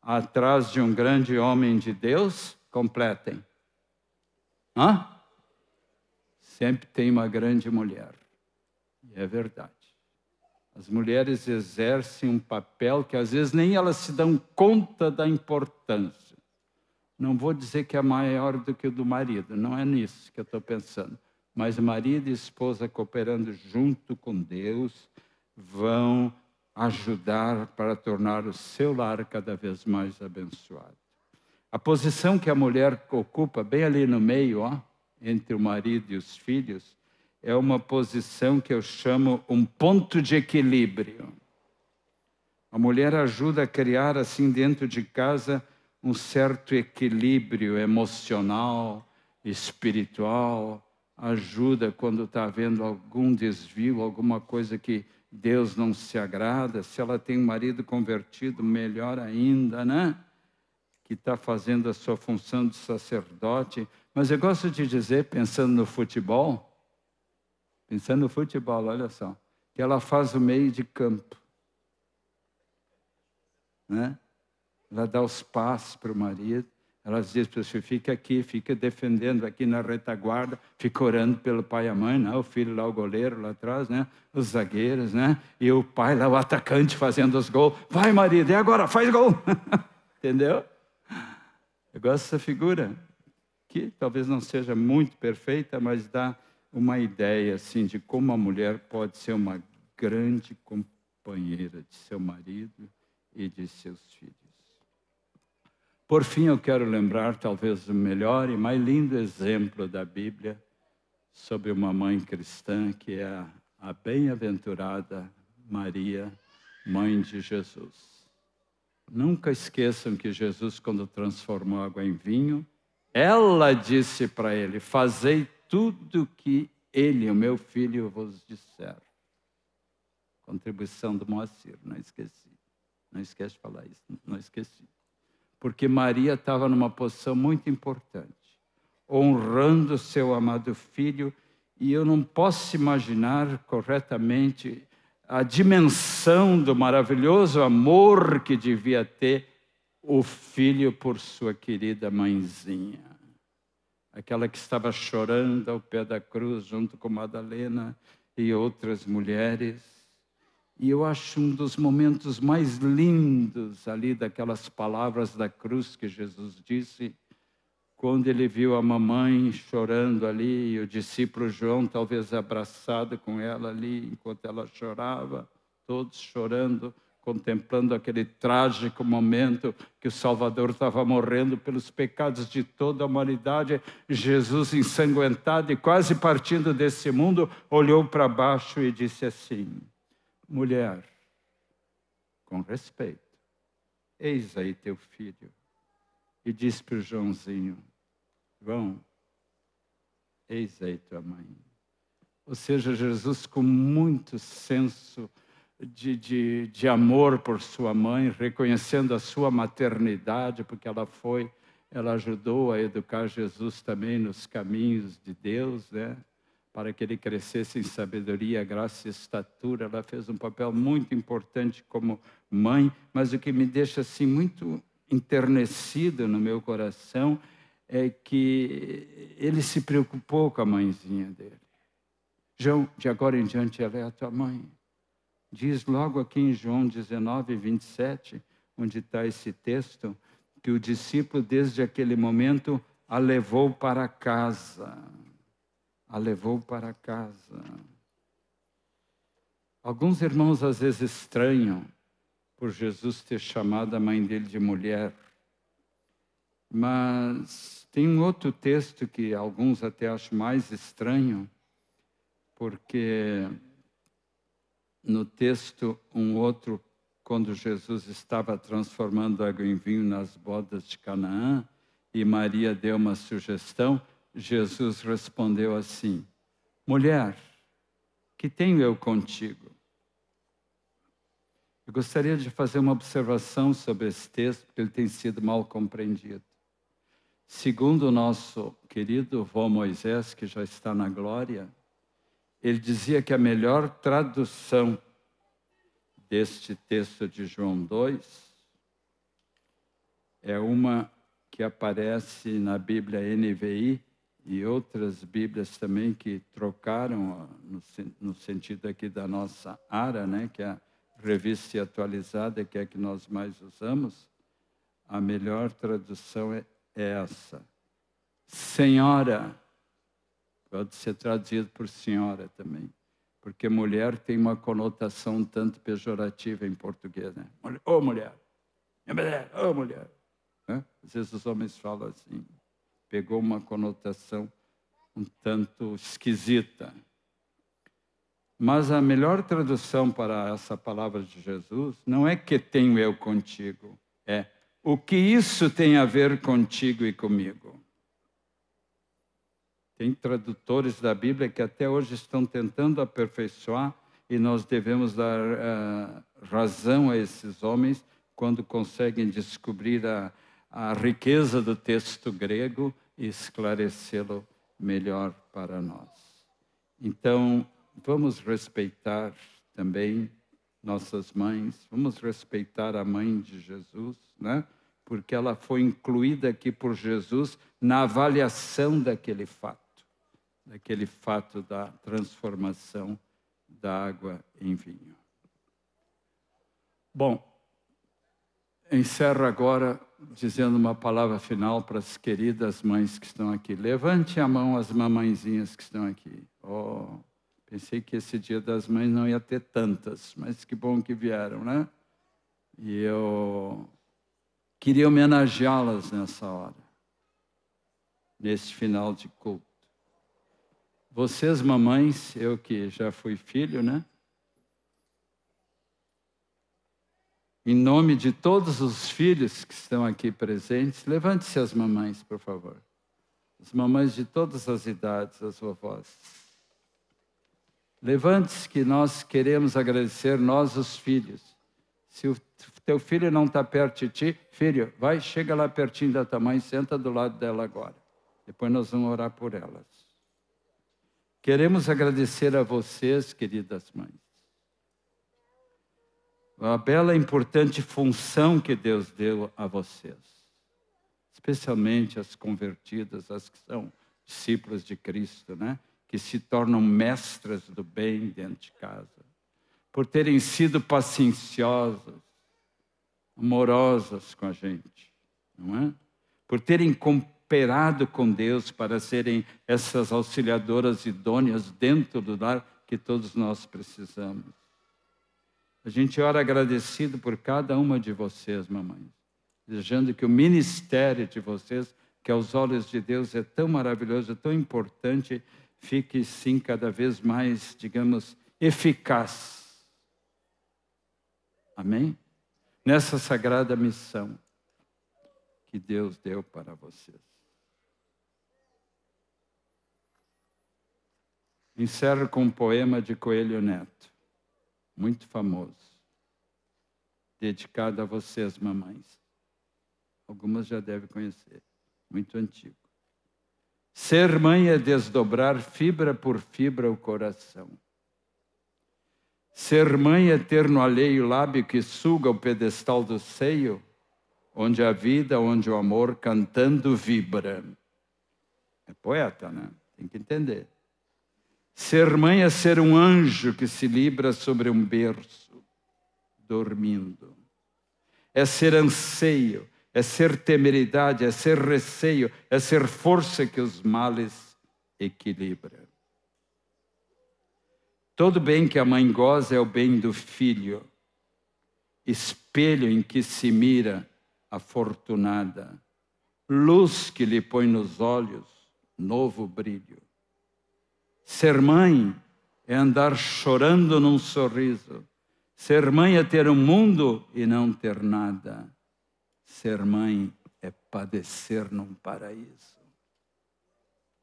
Atrás de um grande homem de Deus, completem. Hã? Sempre tem uma grande mulher. É verdade. As mulheres exercem um papel que às vezes nem elas se dão conta da importância. Não vou dizer que é maior do que o do marido, não é nisso que eu estou pensando. Mas marido e esposa cooperando junto com Deus vão ajudar para tornar o seu lar cada vez mais abençoado. A posição que a mulher ocupa, bem ali no meio, ó, entre o marido e os filhos, é uma posição que eu chamo um ponto de equilíbrio. A mulher ajuda a criar, assim, dentro de casa, um certo equilíbrio emocional, espiritual, ajuda quando está havendo algum desvio, alguma coisa que Deus não se agrada. Se ela tem um marido convertido, melhor ainda, né? Que está fazendo a sua função de sacerdote. Mas eu gosto de dizer, pensando no futebol, pensando no futebol, olha só, que ela faz o meio de campo. Né? Ela dá os passos para o marido. Ela diz para o filho, fica aqui, fica defendendo aqui na retaguarda, fica orando pelo pai e a mãe, né? o filho lá, o goleiro lá atrás, né? os zagueiros, né? e o pai lá, o atacante fazendo os gols. Vai, marido, e agora? Faz gol! [LAUGHS] Entendeu? Eu gosto dessa figura, que talvez não seja muito perfeita, mas dá uma ideia assim de como a mulher pode ser uma grande companheira de seu marido e de seus filhos. Por fim, eu quero lembrar talvez o melhor e mais lindo exemplo da Bíblia sobre uma mãe cristã, que é a bem-aventurada Maria, mãe de Jesus. Nunca esqueçam que Jesus, quando transformou água em vinho, ela disse para ele: Fazei tudo que ele, o meu filho, vos disser. Contribuição do Moacir, não esqueci. Não esquece de falar isso, não esqueci. Porque Maria estava numa posição muito importante, honrando seu amado filho, e eu não posso imaginar corretamente a dimensão do maravilhoso amor que devia ter o filho por sua querida mãezinha. Aquela que estava chorando ao pé da cruz, junto com Madalena e outras mulheres e eu acho um dos momentos mais lindos ali daquelas palavras da cruz que Jesus disse, quando ele viu a mamãe chorando ali, e o discípulo João talvez abraçado com ela ali, enquanto ela chorava, todos chorando, contemplando aquele trágico momento que o Salvador estava morrendo pelos pecados de toda a humanidade. Jesus, ensanguentado e quase partindo desse mundo, olhou para baixo e disse assim: mulher, com respeito, eis aí teu filho. E disse para o Joãozinho: João, eis aí tua mãe. Ou seja, Jesus, com muito senso de, de, de amor por sua mãe, reconhecendo a sua maternidade, porque ela foi, ela ajudou a educar Jesus também nos caminhos de Deus, né? Para que ele crescesse em sabedoria, graça e estatura. Ela fez um papel muito importante como mãe, mas o que me deixa assim muito enternecido no meu coração é que ele se preocupou com a mãezinha dele. João, de agora em diante ela é a tua mãe. Diz logo aqui em João 19, 27, onde está esse texto, que o discípulo, desde aquele momento, a levou para casa a levou para casa. Alguns irmãos às vezes estranham por Jesus ter chamado a mãe dele de mulher. Mas tem um outro texto que alguns até acham mais estranho, porque no texto, um outro, quando Jesus estava transformando água em vinho nas bodas de Canaã, e Maria deu uma sugestão, Jesus respondeu assim: Mulher, que tenho eu contigo? Eu gostaria de fazer uma observação sobre esse texto, porque ele tem sido mal compreendido. Segundo o nosso querido vô Moisés, que já está na glória, ele dizia que a melhor tradução deste texto de João 2 é uma que aparece na Bíblia NVI, e outras Bíblias também que trocaram no, no, sentido aqui da nossa ARA, né, que é a revista atualizada, que é a que nós mais usamos, a melhor tradução é essa. Senhora, pode ser traduzido por senhora também, porque mulher tem uma conotação tanto pejorativa em português, né? Ô oh, mulher, ô mulher, ô oh, mulher. Né? Às vezes os homens falam assim pegou uma conotação um tanto esquisita. Mas a melhor tradução para essa palavra de Jesus não é que tenho eu contigo, é o que isso tem a ver contigo e comigo. Tem tradutores da Bíblia que até hoje estão tentando aperfeiçoar e nós devemos dar uh, razão a esses homens quando conseguem descobrir a, a riqueza do texto grego e esclarecê-lo melhor para nós. Então, vamos respeitar também nossas mães, vamos respeitar a mãe de Jesus, né? Porque ela foi incluída aqui por Jesus na avaliação daquele fato, daquele fato da transformação da água em vinho. Bom, encerro agora dizendo uma palavra final para as queridas mães que estão aqui. Levante a mão as mamãezinhas que estão aqui. Oh, pensei que esse dia das mães não ia ter tantas, mas que bom que vieram, né? E eu queria homenageá-las nessa hora, nesse final de culto. Vocês, mamães, eu que já fui filho, né? Em nome de todos os filhos que estão aqui presentes, levante-se as mamães, por favor. As mamães de todas as idades, as vovós. Levante-se que nós queremos agradecer, nós os filhos. Se o teu filho não está perto de ti, filho, vai, chega lá pertinho da tua mãe, senta do lado dela agora. Depois nós vamos orar por elas. Queremos agradecer a vocês, queridas mães, a bela e importante função que Deus deu a vocês, especialmente as convertidas, as que são discípulos de Cristo, né? que se tornam mestras do bem dentro de casa, por terem sido pacienciosas, amorosas com a gente, não é? Por terem cooperado com Deus para serem essas auxiliadoras idôneas dentro do lar que todos nós precisamos. A gente ora agradecido por cada uma de vocês, mamães, desejando que o ministério de vocês, que aos olhos de Deus é tão maravilhoso, tão importante, fique sim cada vez mais, digamos, eficaz. Amém? Nessa sagrada missão que Deus deu para vocês. Encerro com um poema de Coelho Neto, muito famoso, dedicado a vocês, mamães. Algumas já devem conhecer, muito antigo. Ser mãe é desdobrar fibra por fibra o coração. Ser mãe é ter no alheio lábio que suga o pedestal do seio, onde a vida, onde o amor cantando vibra. É poeta, né? Tem que entender. Ser mãe é ser um anjo que se libra sobre um berço, dormindo. É ser anseio, é ser temeridade, é ser receio, é ser força que os males equilibra. Todo bem que a mãe goza é o bem do filho, espelho em que se mira a fortunada, luz que lhe põe nos olhos novo brilho. Ser mãe é andar chorando num sorriso. Ser mãe é ter um mundo e não ter nada. Ser mãe é padecer num paraíso.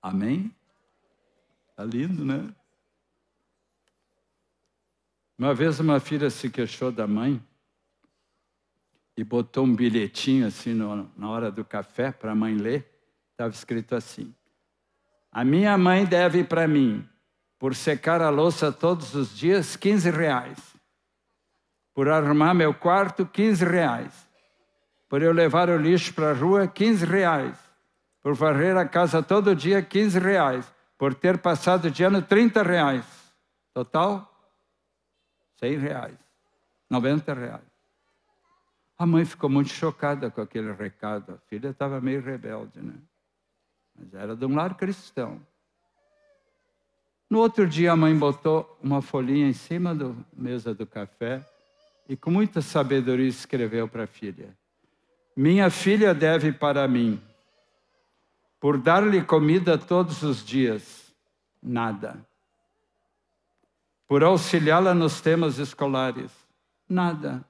Amém? Tá lindo, né? Uma vez uma filha se queixou da mãe e botou um bilhetinho assim no, na hora do café para a mãe ler. Estava escrito assim: a minha mãe deve para mim, por secar a louça todos os dias, 15 reais. Por arrumar meu quarto, 15 reais. Por eu levar o lixo para a rua, 15 reais. Por varrer a casa todo dia, 15 reais. Por ter passado de ano, 30 reais. Total, 100 reais. 90 reais. A mãe ficou muito chocada com aquele recado. A filha estava meio rebelde, né? Mas era de um lar cristão. No outro dia, a mãe botou uma folhinha em cima da mesa do café e, com muita sabedoria, escreveu para a filha: Minha filha deve para mim, por dar-lhe comida todos os dias, nada. Por auxiliá-la nos temas escolares, nada.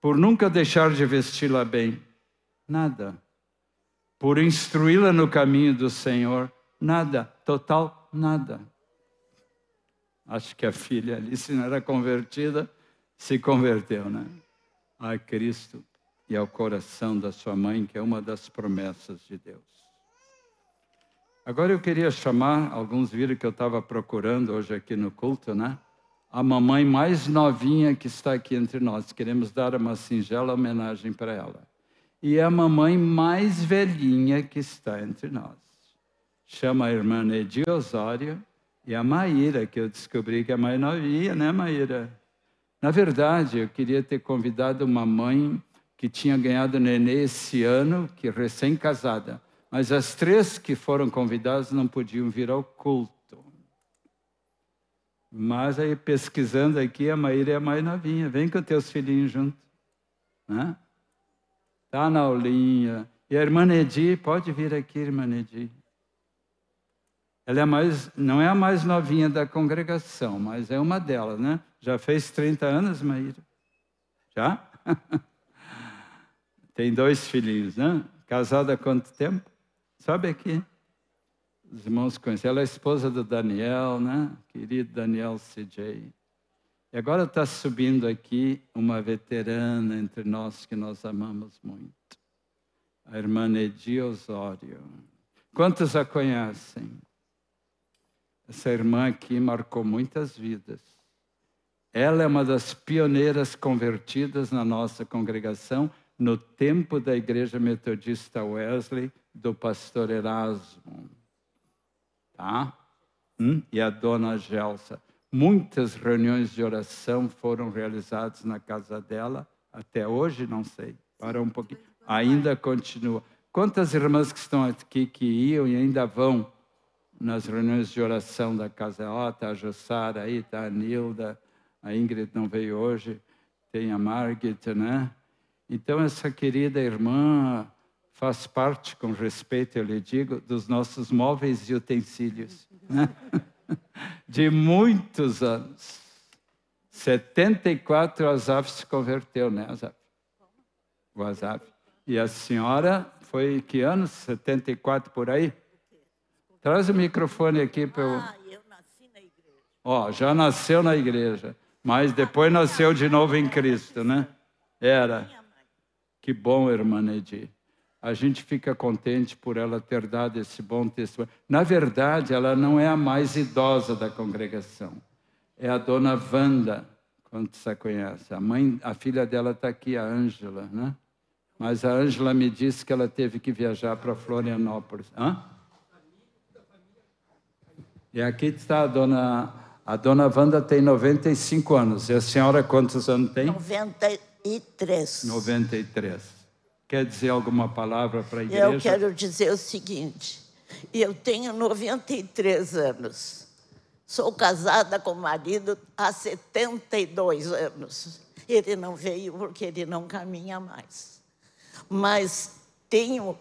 Por nunca deixar de vesti-la bem, nada por instruí-la no caminho do Senhor, nada, total nada. Acho que a filha ali, se não era convertida, se converteu, né? A Cristo e ao coração da sua mãe, que é uma das promessas de Deus. Agora eu queria chamar, alguns viram que eu estava procurando hoje aqui no culto, né? A mamãe mais novinha que está aqui entre nós. Queremos dar uma singela homenagem para ela. E a mamãe mais velhinha que está entre nós. Chama a irmã Nedia Osório e a Maíra, que eu descobri que é mais novinha, né, Maíra? Na verdade, eu queria ter convidado uma mãe que tinha ganhado nenê esse ano, que recém-casada. Mas as três que foram convidadas não podiam vir ao culto. Mas aí, pesquisando aqui, a Maíra é a mais novinha. Vem com teus filhinhos junto. Né? Tá na aulinha. E a irmã Nedi, pode vir aqui, irmã Nedi. Ela é mais, não é a mais novinha da congregação, mas é uma delas, né? Já fez 30 anos, Maíra? Já? [LAUGHS] Tem dois filhinhos, né? Casada há quanto tempo? Sabe aqui? Os irmãos conhecem. Ela é esposa do Daniel, né? Querido Daniel CJ. E agora está subindo aqui uma veterana entre nós que nós amamos muito. A irmã Edi Osório. Quantos a conhecem? Essa irmã aqui marcou muitas vidas. Ela é uma das pioneiras convertidas na nossa congregação no tempo da Igreja Metodista Wesley do pastor Erasmo. Tá? Hum? E a dona Gelsa. Muitas reuniões de oração foram realizadas na casa dela. Até hoje, não sei. Para um pouquinho. Ainda continua. Quantas irmãs que estão aqui que iam e ainda vão nas reuniões de oração da casa. Ó, oh, tá a Jussara aí, tá a Nilda, a Ingrid não veio hoje, tem a Margit, né? Então, essa querida irmã faz parte, com respeito eu lhe digo, dos nossos móveis e utensílios, né? [LAUGHS] De muitos anos. 74 Azaf se converteu, né, Azaf? O Azaf. E a senhora foi que ano? 74 por aí? Traz o microfone aqui para eu. Ah, eu nasci na igreja. Ó, já nasceu na igreja, mas depois nasceu de novo em Cristo, né? Era. Que bom, irmã Nedir. A gente fica contente por ela ter dado esse bom testemunho. Na verdade, ela não é a mais idosa da congregação. É a dona Wanda, quando você conhece. A mãe, a filha dela está aqui, a Ângela, né? Mas a Ângela me disse que ela teve que viajar para Florianópolis. Hã? E aqui está a dona. A dona Wanda tem 95 anos. E a senhora quantos anos tem? 93. 93. Quer dizer alguma palavra para a igreja? Eu quero dizer o seguinte: eu tenho 93 anos. Sou casada com o marido há 72 anos. Ele não veio porque ele não caminha mais. Mas tenho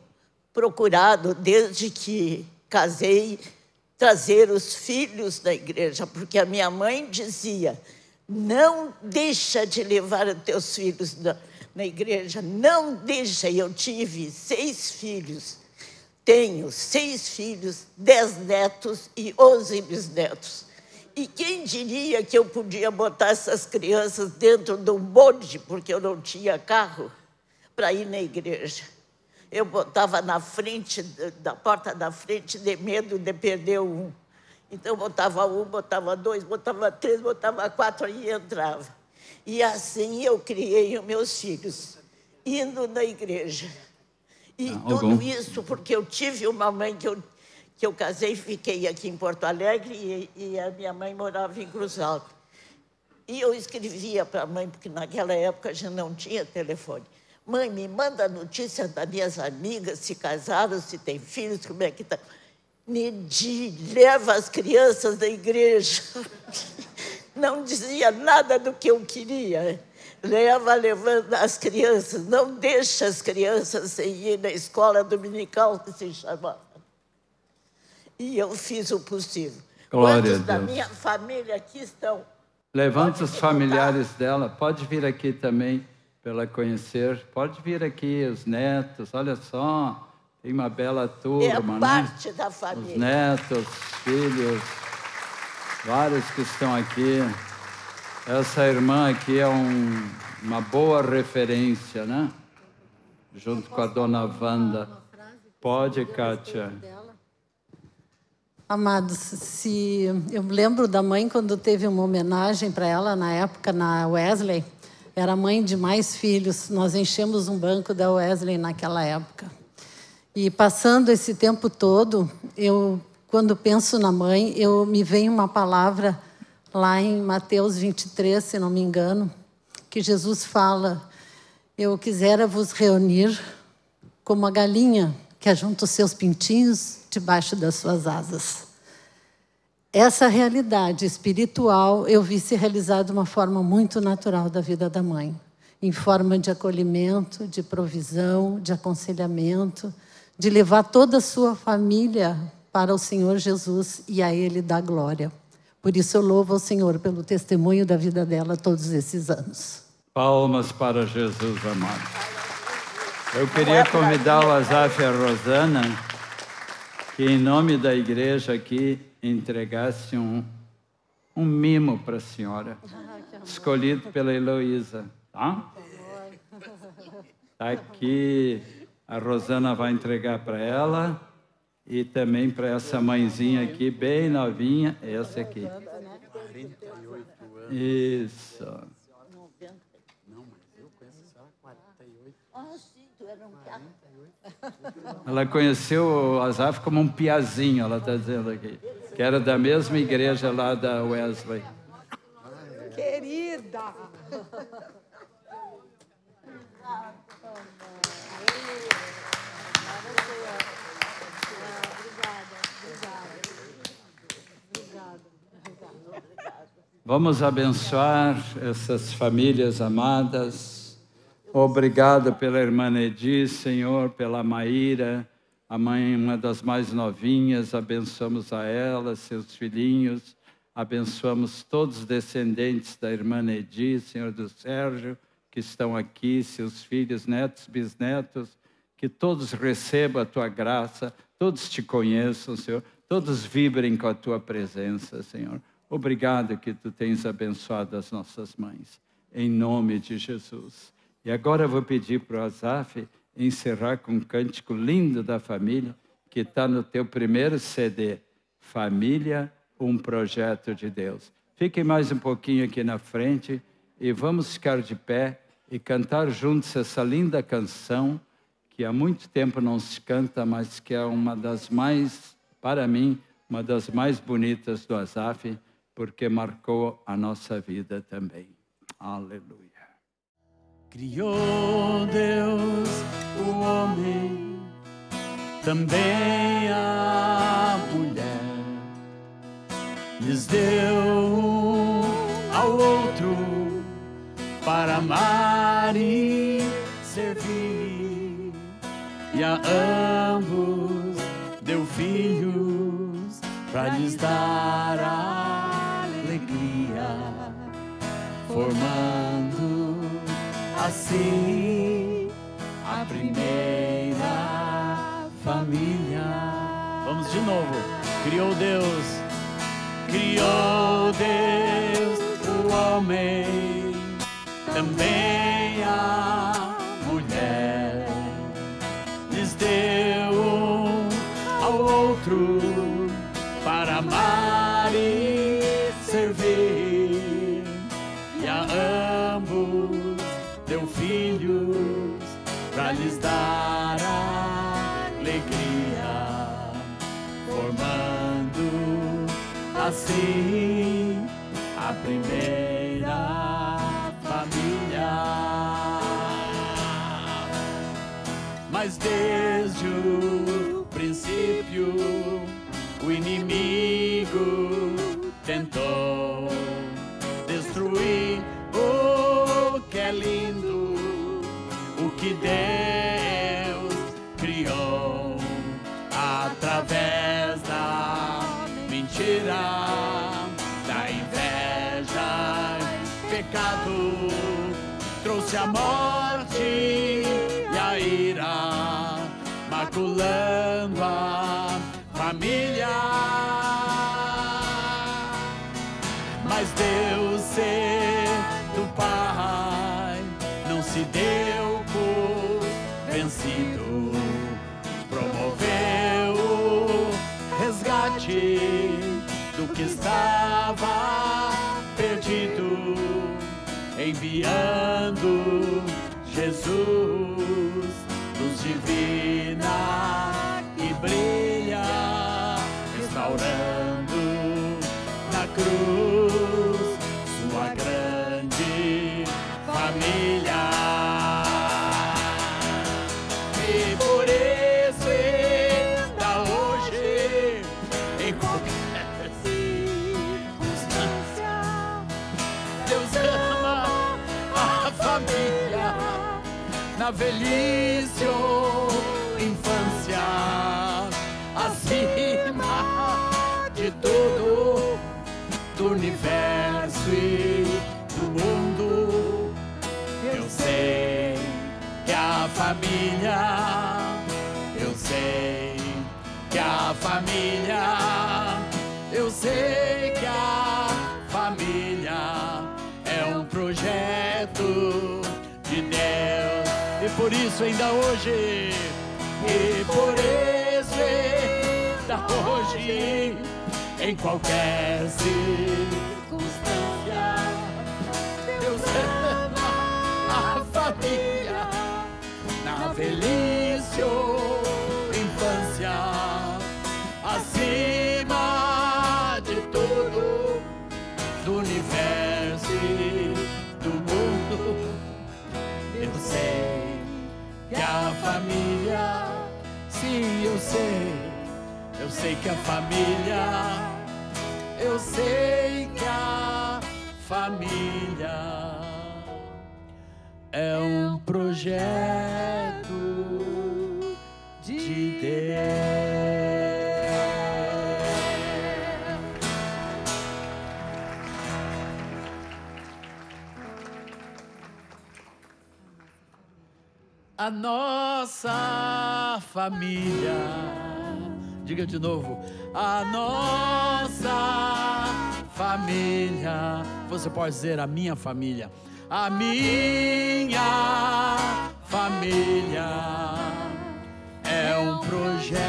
procurado, desde que casei, trazer os filhos da igreja, porque a minha mãe dizia: não deixa de levar os teus filhos na, na igreja, não deixa. Eu tive seis filhos, tenho seis filhos, dez netos e onze bisnetos. E quem diria que eu podia botar essas crianças dentro de um bonde, porque eu não tinha carro, para ir na igreja? eu botava na frente, da porta da frente, de medo de perder um. Então, botava um, botava dois, botava três, botava quatro e entrava. E assim eu criei os meus filhos, indo na igreja. E ah, tudo isso porque eu tive uma mãe que eu, que eu casei, fiquei aqui em Porto Alegre e, e a minha mãe morava em Cruz Alta. E eu escrevia para a mãe, porque naquela época a gente não tinha telefone. Mãe, me manda notícia das minhas amigas, se casaram, se têm filhos, como é que está. Nedi, leva as crianças da igreja. [LAUGHS] Não dizia nada do que eu queria. Leva levando as crianças, não deixa as crianças sem ir na escola dominical, que se chamava. E eu fiz o possível. Glória Quantos da minha família aqui estão? Levante os familiares dela, pode vir aqui também pela conhecer. Pode vir aqui, os netos, olha só, Tem uma bela turma, é né? parte da família. Os netos, filhos, vários que estão aqui. Essa irmã aqui é um, uma boa referência, né? Junto com a dona Wanda. Pode, Kátia. Amados, se eu lembro da mãe quando teve uma homenagem para ela na época na Wesley, era mãe de mais filhos. Nós enchemos um banco da Wesley naquela época. E passando esse tempo todo, eu quando penso na mãe, eu me vem uma palavra lá em Mateus 23, se não me engano, que Jesus fala: Eu quisera vos reunir como a galinha que ajunta os seus pintinhos debaixo das suas asas. Essa realidade espiritual eu vi se realizar de uma forma muito natural da vida da mãe, em forma de acolhimento, de provisão, de aconselhamento, de levar toda a sua família para o Senhor Jesus e a Ele dar glória. Por isso eu louvo ao Senhor pelo testemunho da vida dela todos esses anos. Palmas para Jesus amado. Eu queria convidar o Azaf e a Rosana que, em nome da igreja aqui, entregasse um, um mimo para a senhora, escolhido pela Heloísa. Tá? Tá aqui, a Rosana vai entregar para ela e também para essa mãezinha aqui, bem novinha, essa aqui. Isso. Ela conheceu o Azaf como um piazinho, ela está dizendo aqui, que era da mesma igreja lá da Wesley. Querida! Vamos abençoar essas famílias amadas. Obrigado pela irmã Edi, Senhor, pela Maíra, a mãe, uma das mais novinhas. Abençoamos a ela, seus filhinhos. Abençoamos todos os descendentes da irmã Edi, Senhor do Sérgio, que estão aqui, seus filhos, netos, bisnetos. Que todos recebam a tua graça, todos te conheçam, Senhor. Todos vibrem com a tua presença, Senhor. Obrigado que tu tens abençoado as nossas mães. Em nome de Jesus. E agora eu vou pedir para o Azaf encerrar com um cântico lindo da família, que está no teu primeiro CD, Família, um projeto de Deus. Fiquem mais um pouquinho aqui na frente e vamos ficar de pé e cantar juntos essa linda canção que há muito tempo não se canta, mas que é uma das mais, para mim, uma das mais bonitas do Azaf, porque marcou a nossa vida também. Aleluia. Criou Deus o homem, também a mulher, lhes deu um ao outro para amar e servir, e a ambos deu filhos para lhes dar alegria, formando assim a primeira família. Vamos de novo. Criou Deus, criou Deus o homem, também filhos para lhes dar alegria, formando assim a primeira família. Mas desde o princípio o inimigo amor. Jesus, família, eu sei que a família, eu sei que a família é um projeto de Deus. E por isso ainda hoje, e por isso ainda hoje, em qualquer circunstância, ou infância, acima de tudo, do universo e do mundo. Eu sei que a família, sim, eu sei, eu sei que a família, eu sei que a família é um projeto. A nossa família, diga de novo, a nossa família. Você pode dizer a minha família, a minha família é um projeto.